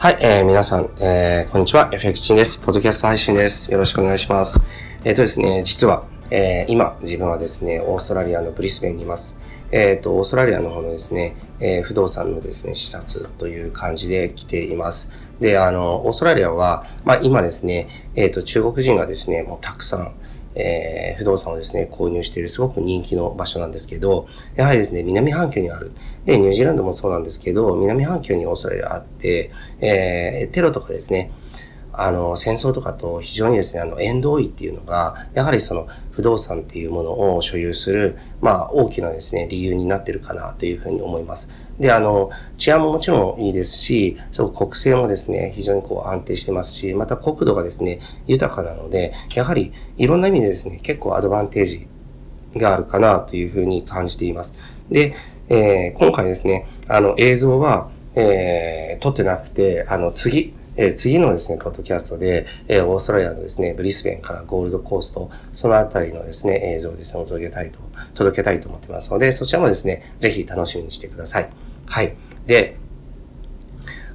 はい、えー、皆さん、えー、こんにちは。FX チンです。ポッドキャスト配信です。よろしくお願いします。えっ、ー、とですね、実は、えー、今、自分はですね、オーストラリアのブリスベンにいます。えっ、ー、と、オーストラリアの方のですね、えー、不動産のですね、視察という感じで来ています。で、あの、オーストラリアは、まあ今ですね、えっ、ー、と、中国人がですね、もうたくさん、えー、不動産をですね、購入しているすごく人気の場所なんですけど、やはりですね、南半球にある。で、ニュージーランドもそうなんですけど、南半球にオーストラリアあって、えー、テロとかですね、あの、戦争とかと非常にですね、あの、縁遠いっていうのが、やはりその不動産っていうものを所有する、まあ、大きなですね、理由になってるかなというふうに思います。で、あの、治安ももちろんいいですし、そう国政もですね、非常にこう安定してますし、また国土がですね、豊かなので、やはりいろんな意味でですね、結構アドバンテージがあるかなというふうに感じています。で、えー、今回ですね、あの映像は、えー、撮ってなくて、あの次、えー、次のですね、ポッドキャストで、えー、オーストラリアのですね、ブリスベンからゴールドコースト、そのあたりのですね、映像をですね、届けたいと、届けたいと思ってますので、そちらもですね、ぜひ楽しみにしてください。はい。で、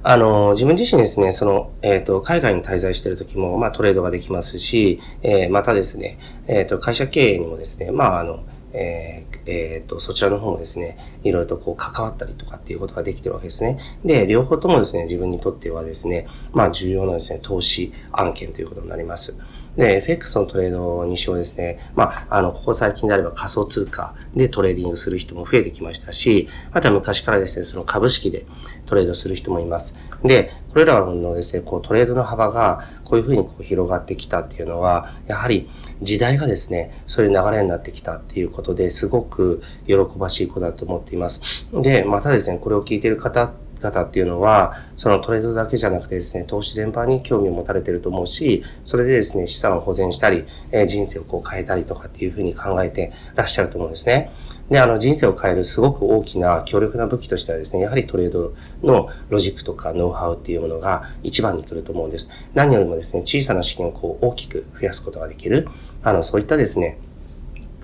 あの、自分自身ですね、その、えっ、ー、と、海外に滞在してる時も、まあ、トレードができますし、えー、またですね、えっ、ー、と、会社経営にもですね、まあ、あの、えー、えー、と、そちらの方もですね、いろいろとこう関わったりとかっていうことができてるわけですね。で、両方ともですね、自分にとってはですね、まあ重要なですね、投資案件ということになります。で、FX のトレードにしてもですね。まあ、あの、ここ最近であれば仮想通貨でトレーディングする人も増えてきましたし、また昔からですね、その株式でトレードする人もいます。で、これらのですね、こうトレードの幅がこういうふうにこう広がってきたっていうのは、やはり時代がですね、そういう流れになってきたっていうことですごく喜ばしいことだと思っています。で、またですね、これを聞いている方って方っていうのは、そのトレードだけじゃなくてですね、投資全般に興味を持たれてると思うし、それでですね、資産を保全したり、え人生をこう変えたりとかっていうふうに考えてらっしゃると思うんですね。で、あの、人生を変えるすごく大きな強力な武器としてはですね、やはりトレードのロジックとかノウハウっていうものが一番に来ると思うんです。何よりもですね、小さな資金をこう大きく増やすことができる、あの、そういったですね、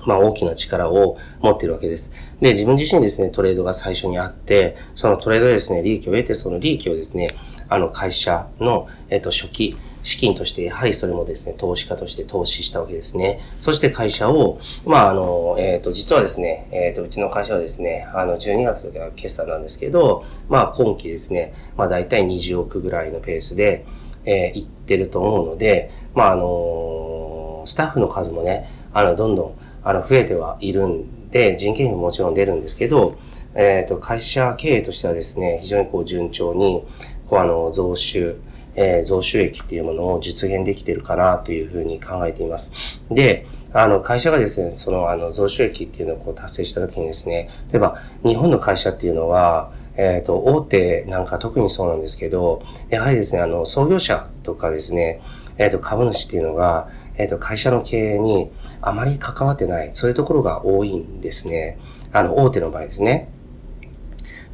まあ大きな力を持っているわけです。で、自分自身ですね、トレードが最初にあって、そのトレードでですね、利益を得て、その利益をですね、あの会社の、えっと、初期、資金として、やはりそれもですね、投資家として投資したわけですね。そして会社を、まあ、あの、えっ、ー、と、実はですね、えっ、ー、と、うちの会社はですね、あの、12月が決算なんですけど、まあ、今期ですね、まあ、大体20億ぐらいのペースで、えー、いってると思うので、まあ、あの、スタッフの数もね、あの、どんどん、あの、増えてはいるんで、人件費ももちろん出るんですけど、えっ、ー、と、会社経営としてはですね、非常にこう順調に、こうあの、増収、えー、増収益っていうものを実現できてるかなというふうに考えています。で、あの、会社がですね、その、あの、増収益っていうのをこう達成したときにですね、例えば、日本の会社っていうのは、えっ、ー、と、大手なんか特にそうなんですけど、やはりですね、あの、創業者とかですね、えっ、ー、と、株主っていうのが、えっ、と、会社の経営にあまり関わってない、そういうところが多いんですね。あの、大手の場合ですね。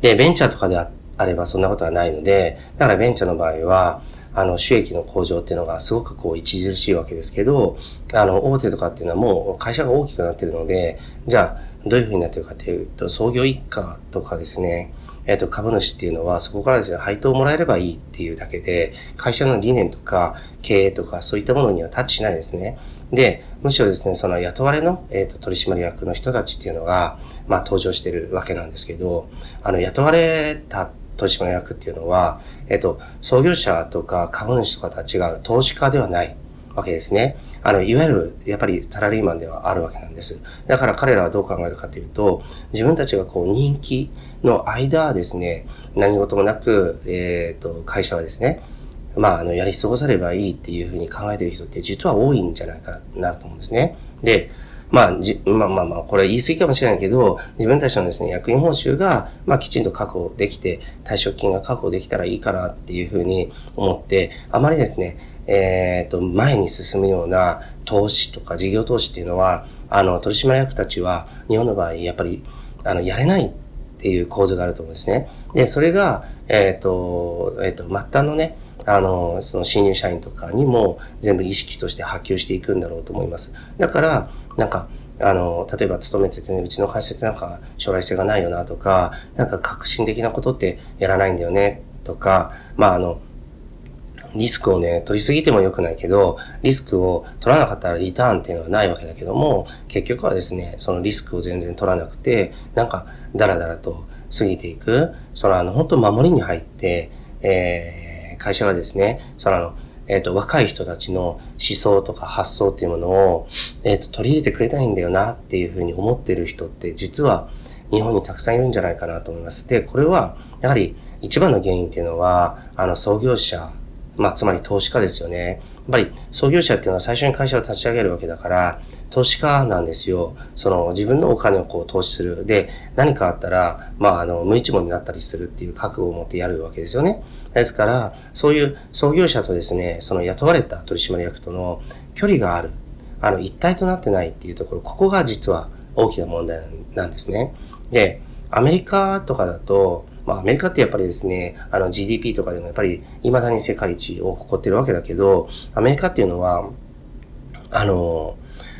で、ベンチャーとかであればそんなことはないので、だからベンチャーの場合は、あの、収益の向上っていうのがすごくこう、著しいわけですけど、あの、大手とかっていうのはもう会社が大きくなってるので、じゃあ、どういうふうになってるかというと、創業一家とかですね、えっ、と、株主っていうのは、そこからですね、配当をもらえればいいっていうだけで、会社の理念とか、経営とか、そういったものにはタッチしないですね。で、むしろですね、その雇われの、えっ、と、取締役の人たちっていうのが、まあ、登場してるわけなんですけど、あの、雇われた取締役っていうのは、えっ、と、創業者とか株主とかとは違う投資家ではないわけですね。あの、いわゆる、やっぱりサラリーマンではあるわけなんです。だから彼らはどう考えるかというと、自分たちがこう人気の間はですね、何事もなく、えっ、ー、と、会社はですね、まあ、あの、やり過ごさればいいっていうふうに考えてる人って実は多いんじゃないかなと思うんですね。で、まあ、じ、まあまあまあ、これ言い過ぎかもしれないけど、自分たちのですね、役員報酬が、まあきちんと確保できて、退職金が確保できたらいいかなっていうふうに思って、あまりですね、えっ、ー、と、前に進むような投資とか事業投資っていうのは、あの、取締役たちは、日本の場合、やっぱり、あの、やれないっていう構図があると思うんですね。で、それが、えっ、ー、と、えっ、ー、と、末端のね、あの、その新入社員とかにも全部意識として波及していくんだろうと思います。だから、なんか、あの、例えば勤めててね、うちの会社ってなんか将来性がないよなとか、なんか革新的なことってやらないんだよねとか、まああの、リスクをね、取りすぎても良くないけど、リスクを取らなかったらリターンっていうのはないわけだけども、結局はですね、そのリスクを全然取らなくて、なんか、ダラダラと過ぎていく、そのあの、本当守りに入って、えー、会社がですね、そのあの、えっ、ー、と、若い人たちの思想とか発想っていうものを、えっ、ー、と、取り入れてくれたいんだよなっていうふうに思ってる人って実は日本にたくさんいるんじゃないかなと思います。で、これは、やはり一番の原因っていうのは、あの、創業者まあ、つまり投資家ですよね。やっぱり創業者っていうのは最初に会社を立ち上げるわけだから、投資家なんですよ。その自分のお金をこう投資する。で、何かあったら、まあ、あの、無一文になったりするっていう覚悟を持ってやるわけですよね。ですから、そういう創業者とですね、その雇われた取締役との距離がある。あの、一体となってないっていうところ、ここが実は大きな問題なんですね。で、アメリカとかだと、まあアメリカってやっぱりですね、あの GDP とかでもやっぱり未だに世界一を誇ってるわけだけど、アメリカっていうのは、あの、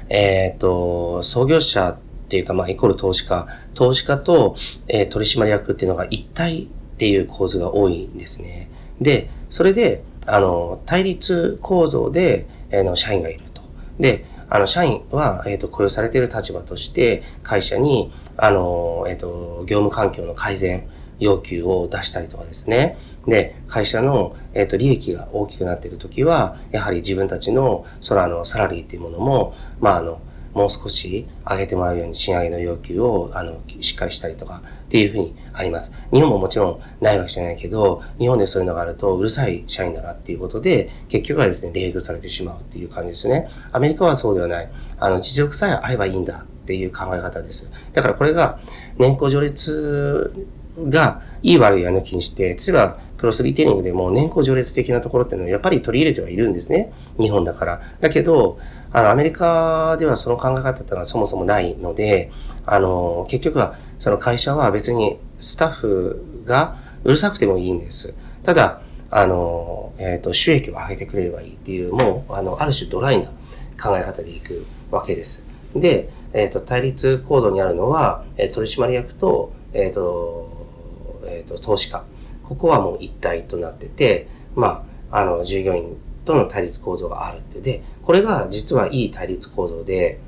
えっ、ー、と、創業者っていうか、まあイコール投資家、投資家と、えー、取締役っていうのが一体っていう構図が多いんですね。で、それで、あの、対立構造で、えー、の社員がいると。で、あの、社員は、えっ、ー、と、雇用されている立場として、会社に、あの、えっ、ー、と、業務環境の改善、要求を出したりとかですね。で、会社の、えっ、ー、と、利益が大きくなっているときは、やはり自分たちの、そのあの、サラリーっていうものも、まあ、あの、もう少し上げてもらうように賃上げの要求を、あの、しっかりしたりとかっていうふうにあります。日本ももちろんないわけじゃないけど、日本でそういうのがあるとうるさい社員だなっていうことで、結局はですね、冷遇されてしまうっていう感じですね。アメリカはそうではない。あの、実力さえあればいいんだっていう考え方です。だからこれが、年功序列が、いい悪いは抜きにして、例えば、クロスリテイリングでも年功序列的なところっていうのをやっぱり取り入れてはいるんですね。日本だから。だけど、あの、アメリカではその考え方っていうのはそもそもないので、あの、結局は、その会社は別にスタッフがうるさくてもいいんです。ただ、あの、えっ、ー、と、収益を上げてくれればいいっていう、もう、あの、ある種ドライな考え方でいくわけです。で、えっ、ー、と、対立構造にあるのは、え、取締役と、えっ、と、えっ、ー、と、投資家。ここはもう一体となってて、まあ、あの、従業員との対立構造があるって。で、これが実はいい対立構造で、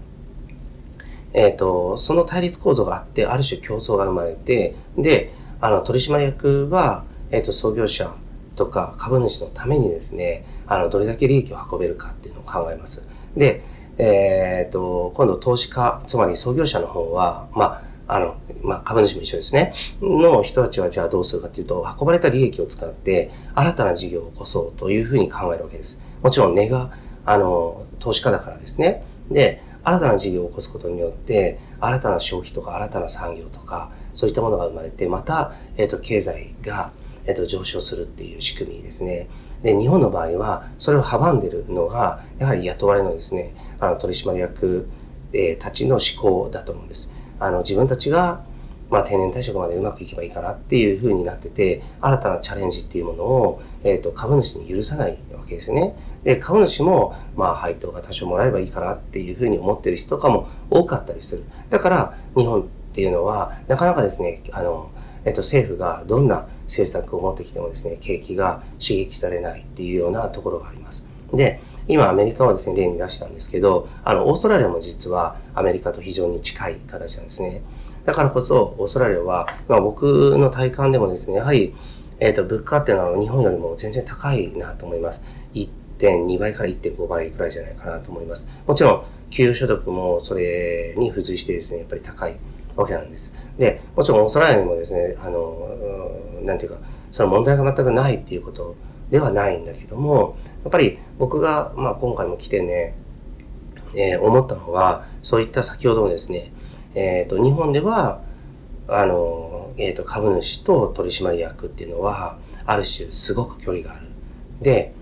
えっ、ー、と、その対立構造があって、ある種競争が生まれて、で、あの、取締役は、えっ、ー、と、創業者とか株主のためにですね、あの、どれだけ利益を運べるかっていうのを考えます。で、えっ、ー、と、今度投資家、つまり創業者の方は、まあ、あの、まあ、株主も一緒ですね。の人たちはじゃあどうするかというと、運ばれた利益を使って新たな事業を起こそうというふうに考えるわけです。もちろん根が、あの、投資家だからですね。で、新たな事業を起こすことによって、新たな消費とか新たな産業とか、そういったものが生まれて、また、えっ、ー、と、経済が、えっ、ー、と、上昇するっていう仕組みですね。で、日本の場合は、それを阻んでるのが、やはり雇われのですね、あの、取締役、えー、たちの思考だと思うんです。あの、自分たちが、まあ、定年退職までうまくいけばいいかなっていうふうになってて、新たなチャレンジっていうものを、えっ、ー、と、株主に許さないわけですね。で、株主も、まあ、配当が多少もらえばいいかなっていうふうに思ってる人とかも多かったりする。だから、日本っていうのは、なかなかですね、あの、えっ、と、政府がどんな政策を持ってきてもですね、景気が刺激されないっていうようなところがあります。で、今アメリカはですね、例に出したんですけど、あの、オーストラリアも実はアメリカと非常に近い形なんですね。だからこそ、オーストラリアは、まあ僕の体感でもですね、やはり、えっ、ー、と、物価っていうのは日本よりも全然高いなと思います。1.2倍から1.5倍くらいじゃないかなと思います。もちろん、給与所得もそれに付随してですね、やっぱり高いわけなんです。で、もちろんオーストラリアにもですね、あの、なんていうか、その問題が全くないっていうことではないんだけども、っぱり僕が、まあ、今回も来てね、えー、思ったのは、そういった先ほどのですね、えっ、ー、と、日本では、あの、えっ、ー、と、株主と取締役っていうのは、ある種すごく距離がある。で、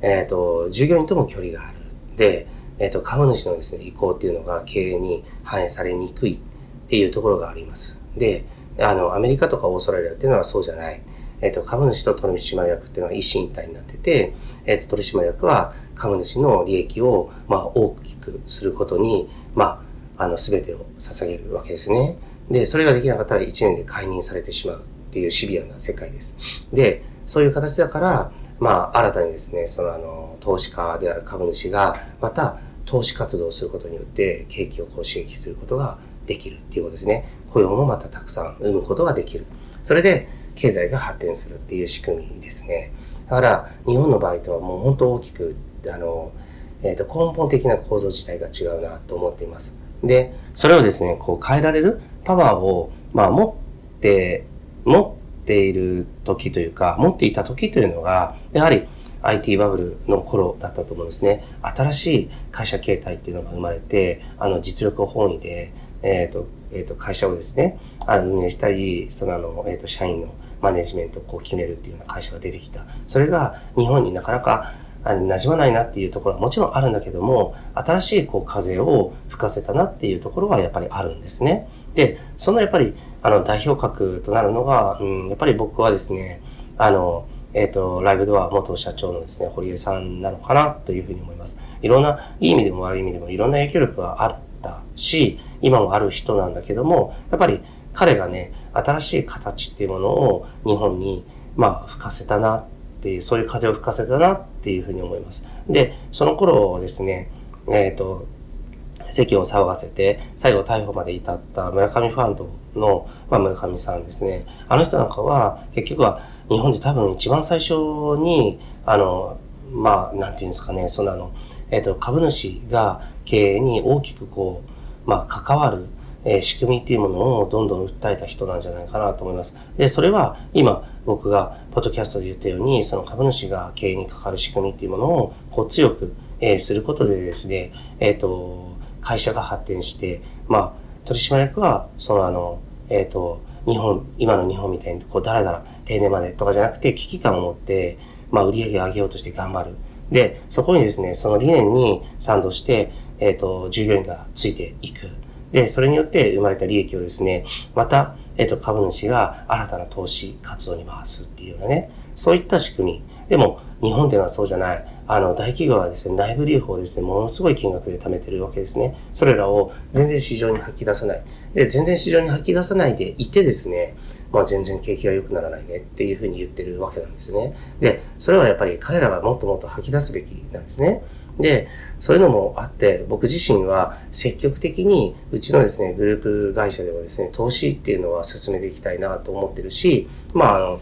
えっ、と、従業員とも距離がある。で、えっ、と、株主のですね、意向っていうのが経営に反映されにくいっていうところがあります。で、あの、アメリカとかオーストラリアっていうのはそうじゃない。えっ、と、株主と取締役っていうのは一心一体になってて、えっ、と、取締役は株主の利益を、まあ、大きくすることに、まあ、あの、すべてを捧げるわけですね。で、それができなかったら1年で解任されてしまうっていうシビアな世界です。で、そういう形だから、まあ、新たにですね、そのあの、投資家である株主が、また、投資活動をすることによって、景気をこう刺激することができるっていうことですね。雇用もまたたくさん生むことができる。それで、経済が発展するっていう仕組みですね。だから、日本の場合とはもう本当大きく、あの、え、ー、と、根本的な構造自体が違うなと思っています。で、それをですね、こう変えられるパワーを、まあ、持って、持っている時というか、持っていた時というのが、やはり IT バブルの頃だったと思うんですね。新しい会社形態っていうのが生まれて、あの、実力本位で、えっ、ー、と、えっ、ー、と、会社をですね、あの運営したり、そのあの、えっ、ー、と、社員のマネジメントをこう決めるっていうような会社が出てきた。それが日本になかなか馴染まないなっていうところはもちろんあるんだけども、新しいこう風を吹かせたなっていうところはやっぱりあるんですね。で、そのやっぱり、あの、代表格となるのが、うん、やっぱり僕はですね、あの、えっ、ー、と、ライブドア元社長のですね、堀江さんなのかなというふうに思います。いろんな、いい意味でも悪い意味でもいろんな影響力があったし、今もある人なんだけども、やっぱり彼がね、新しい形っていうものを日本に、まあ、吹かせたなっていう、そういう風を吹かせたなっていうふうに思います。で、その頃ですね、えっ、ー、と、世間を騒がせて、最後逮捕まで至った村上ファンドの、まあ、村上さんですね。あの人なんかは、結局は日本で多分一番最初に、あの、まあ、なんていうんですかね、そのあの、えっ、ー、と、株主が経営に大きくこう、まあ、関わる、え、仕組みっていうものをどんどん訴えた人なんじゃないかなと思います。で、それは今僕がポッドキャストで言ったように、その株主が経営に関わる仕組みっていうものをこう強く、え、することでですね、えっ、ー、と、会社が発展して、まあ、取締役は、そのあの、えっ、ー、と、日本、今の日本みたいに、こう、だらだら定年までとかじゃなくて、危機感を持って、まあ、売り上げを上げようとして頑張る。で、そこにですね、その理念に賛同して、えっ、ー、と、従業員がついていく。で、それによって生まれた利益をですね、また、えっ、と、株主が新たな投資活動に回すっていうようなね、そういった仕組み。でも、日本っていうのはそうじゃない。あの、大企業はですね、内部留保をですね、ものすごい金額で貯めてるわけですね。それらを全然市場に吐き出さない。で、全然市場に吐き出さないでいてですね、まあ全然景気が良くならないねっていうふうに言ってるわけなんですね。で、それはやっぱり彼らがもっともっと吐き出すべきなんですね。で、そういうのもあって、僕自身は積極的に、うちのですね、グループ会社ではですね、投資っていうのは進めていきたいなと思ってるし、まあ、あの、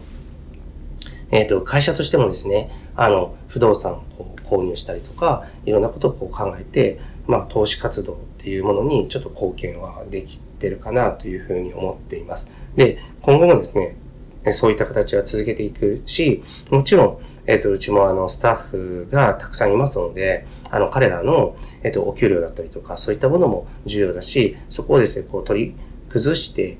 えっ、ー、と、会社としてもですね、あの、不動産を購入したりとか、いろんなことをこう考えて、まあ、投資活動っていうものにちょっと貢献はできてるかなというふうに思っています。で、今後もですね、そういった形は続けていくし、もちろん、えっ、ー、と、うちもあの、スタッフがたくさんいますので、あの、彼らの、えっ、ー、と、お給料だったりとか、そういったものも重要だし、そこをですね、こう取り崩して、っ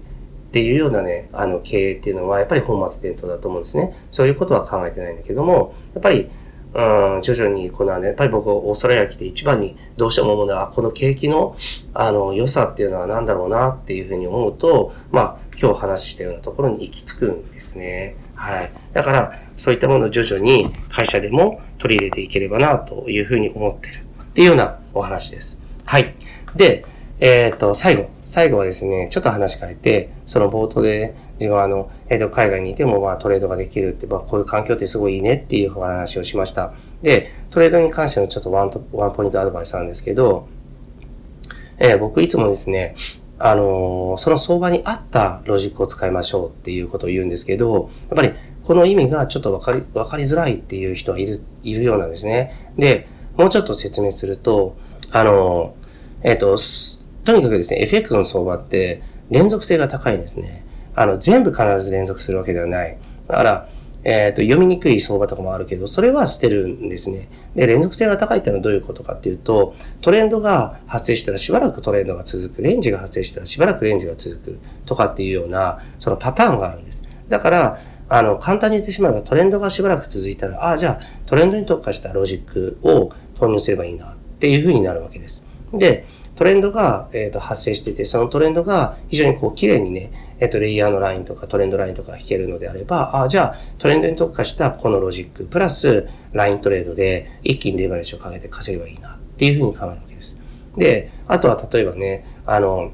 ていうようなね、あの、経営っていうのは、やっぱり本末転倒だと思うんですね。そういうことは考えてないんだけども、やっぱり、うん、徐々に、このね、やっぱり僕、オーストラリア来て一番にどうしても思うのは、この景気の、あの、良さっていうのは何だろうなっていうふうに思うと、まあ、今日話したようなところに行き着くんですね。はい。だから、そういったものを徐々に会社でも取り入れていければな、というふうに思ってる。っていうようなお話です。はい。で、えっ、ー、と、最後。最後はですね、ちょっと話変えて、その冒頭で、自分はあの、えっ、ー、と、海外にいてもまあトレードができるって、まあこういう環境ってすごいいいねっていうお話をしました。で、トレードに関してのちょっとワンワンポイントアドバイスなんですけど、えー、僕いつもですね、あの、その相場に合ったロジックを使いましょうっていうことを言うんですけど、やっぱりこの意味がちょっとわかり、わかりづらいっていう人はいる、いるようなんですね。で、もうちょっと説明すると、あの、えっ、と、とにかくですね、FX の相場って連続性が高いんですね。あの、全部必ず連続するわけではない。だから、えっ、ー、と、読みにくい相場とかもあるけど、それは捨てるんですね。で、連続性が高いっていうのはどういうことかっていうと、トレンドが発生したらしばらくトレンドが続く、レンジが発生したらしばらくレンジが続くとかっていうような、そのパターンがあるんです。だから、あの、簡単に言ってしまえばトレンドがしばらく続いたら、ああ、じゃあトレンドに特化したロジックを投入すればいいなっていうふうになるわけです。で、トレンドが、えー、と発生してて、そのトレンドが非常にこう綺麗にね、えっ、と、レイヤーのラインとかトレンドラインとか引けるのであれば、ああじゃあトレンドに特化したこのロジック、プラスライントレードで一気にレバレッジをかけて稼げばいいなっていうふうに考えるわけです。で、あとは例えばね、あの、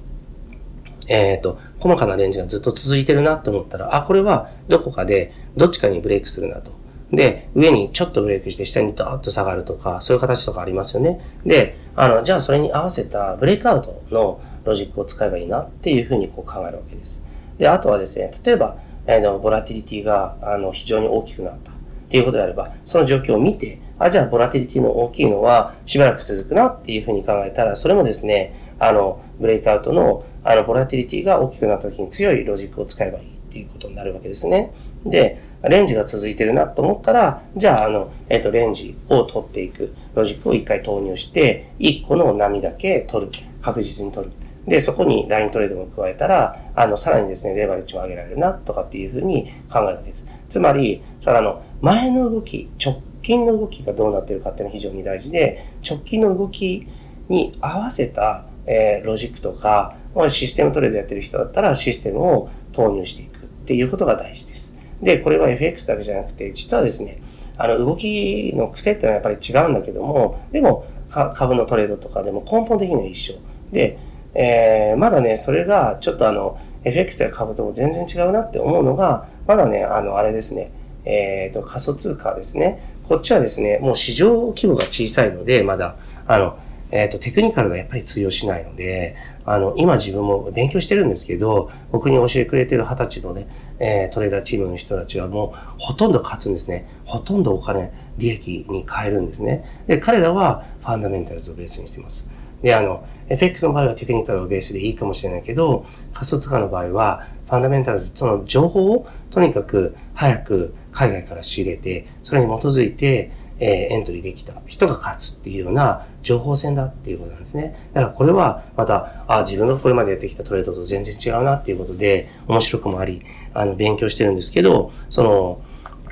えっ、ー、と、細かなレンジがずっと続いてるなって思ったら、あ、これはどこかでどっちかにブレイクするなと。で、上にちょっとブレイクして下にドーッと下がるとか、そういう形とかありますよね。で、あの、じゃあそれに合わせたブレイクアウトのロジックを使えばいいなっていうふうにこう考えるわけです。で、あとはですね、例えば、あの、ボラティリティが、あの、非常に大きくなったっていうことであれば、その状況を見て、あ、じゃあ、ボラティリティの大きいのはしばらく続くなっていうふうに考えたら、それもですね、あの、ブレイクアウトの、あの、ボラティリティが大きくなった時に強いロジックを使えばいいっていうことになるわけですね。で、レンジが続いてるなと思ったら、じゃあ、あの、えっ、ー、と、レンジを取っていくロジックを一回投入して、一個の波だけ取る。確実に取る。で、そこにライントレードも加えたら、あの、さらにですね、レバレッジも上げられるな、とかっていうふうに考えるわけです。つまり、その、の、前の動き、直近の動きがどうなってるかっていうのは非常に大事で、直近の動きに合わせた、えー、ロジックとか、システムトレードやってる人だったらシステムを投入していくっていうことが大事です。で、これは FX だけじゃなくて、実はですね、あの、動きの癖っていうのはやっぱり違うんだけども、でも、株のトレードとかでも根本的には一緒。で、えー、まだね、それがちょっとあの、FX や株とも全然違うなって思うのが、まだね、あの、あれですね、えっ、ー、と、仮想通貨ですね。こっちはですね、もう市場規模が小さいので、まだ、あの、えっ、ー、と、テクニカルがやっぱり通用しないので、あの、今自分も勉強してるんですけど、僕に教えてくれてる二十歳のね、えー、トレーダーチームの人たちはもうほとんど勝つんですね。ほとんどお金、利益に変えるんですね。で、彼らはファンダメンタルズをベースにしています。で、あの、FX の場合はテクニカルをベースでいいかもしれないけど、仮想通貨の場合は、ファンダメンタルズ、その情報をとにかく早く海外から仕入れて、それに基づいて、えー、エントリーできた人が勝つっていうような情報戦だっていうことなんですね。だからこれはまた、あ、自分がこれまでやってきたトレードと全然違うなっていうことで、面白くもあり、あの、勉強してるんですけど、その、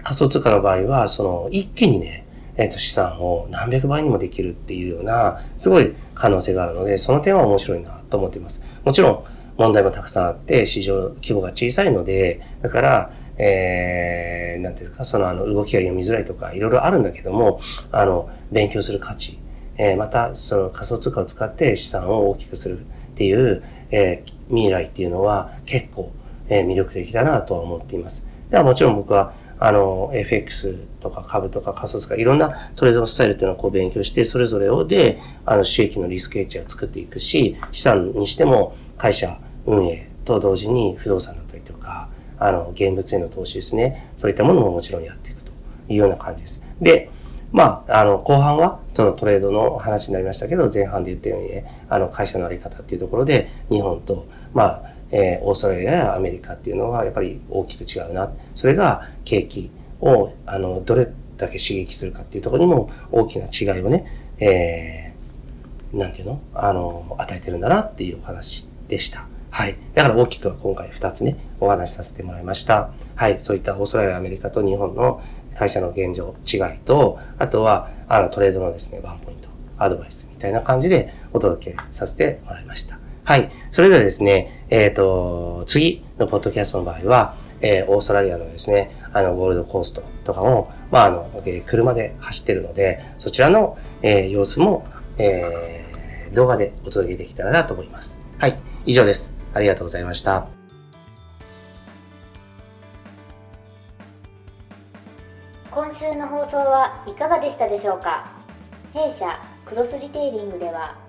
仮想通貨の場合は、その、一気にね、えっ、と、資産を何百倍にもできるっていうような、すごい可能性があるので、その点は面白いなと思っています。もちろん、問題もたくさんあって、市場規模が小さいので、だから、えー、なんていうか、そのあの、動きが読みづらいとか、いろいろあるんだけども、あの、勉強する価値、えー、また、その仮想通貨を使って資産を大きくするっていう、えー、未来っていうのは結構、えー、魅力的だなとは思っています。ではもちろん僕は、あの、FX とか株とか仮想通貨、いろんなトレードのスタイルっていうのをこう勉強して、それぞれをで、あの、収益のリスクエッジを作っていくし、資産にしても会社運営と同時に不動産だったりとか、あの、現物への投資ですね。そういったものももちろんやっていくというような感じです。で、まあ、あの、後半は、そのトレードの話になりましたけど、前半で言ったようにね、あの、会社のあり方っていうところで、日本と、まあ、えー、オーストラリアやアメリカっていうのはやっぱり大きく違うな。それが景気を、あの、どれだけ刺激するかっていうところにも大きな違いをね、えー、なんていうの？あの、与えてるんだなっていうお話でした。はい。だから大きくは今回2つね、お話しさせてもらいました。はい。そういったオーストラリア、アメリカと日本の会社の現状違いと、あとは、あの、トレードのですね、ワンポイント、アドバイスみたいな感じでお届けさせてもらいました。はい。それではですね、えっ、ー、と、次のポッドキャストの場合は、えー、オーストラリアのですね、あの、ゴールドコーストとかも、まあ、あの、えー、車で走ってるので、そちらの、えー、様子も、えー、動画でお届けできたらなと思います。はい。以上です。ありがとうございました。今週の放送はいかがでしたでしょうか？弊社クロスリテイリングでは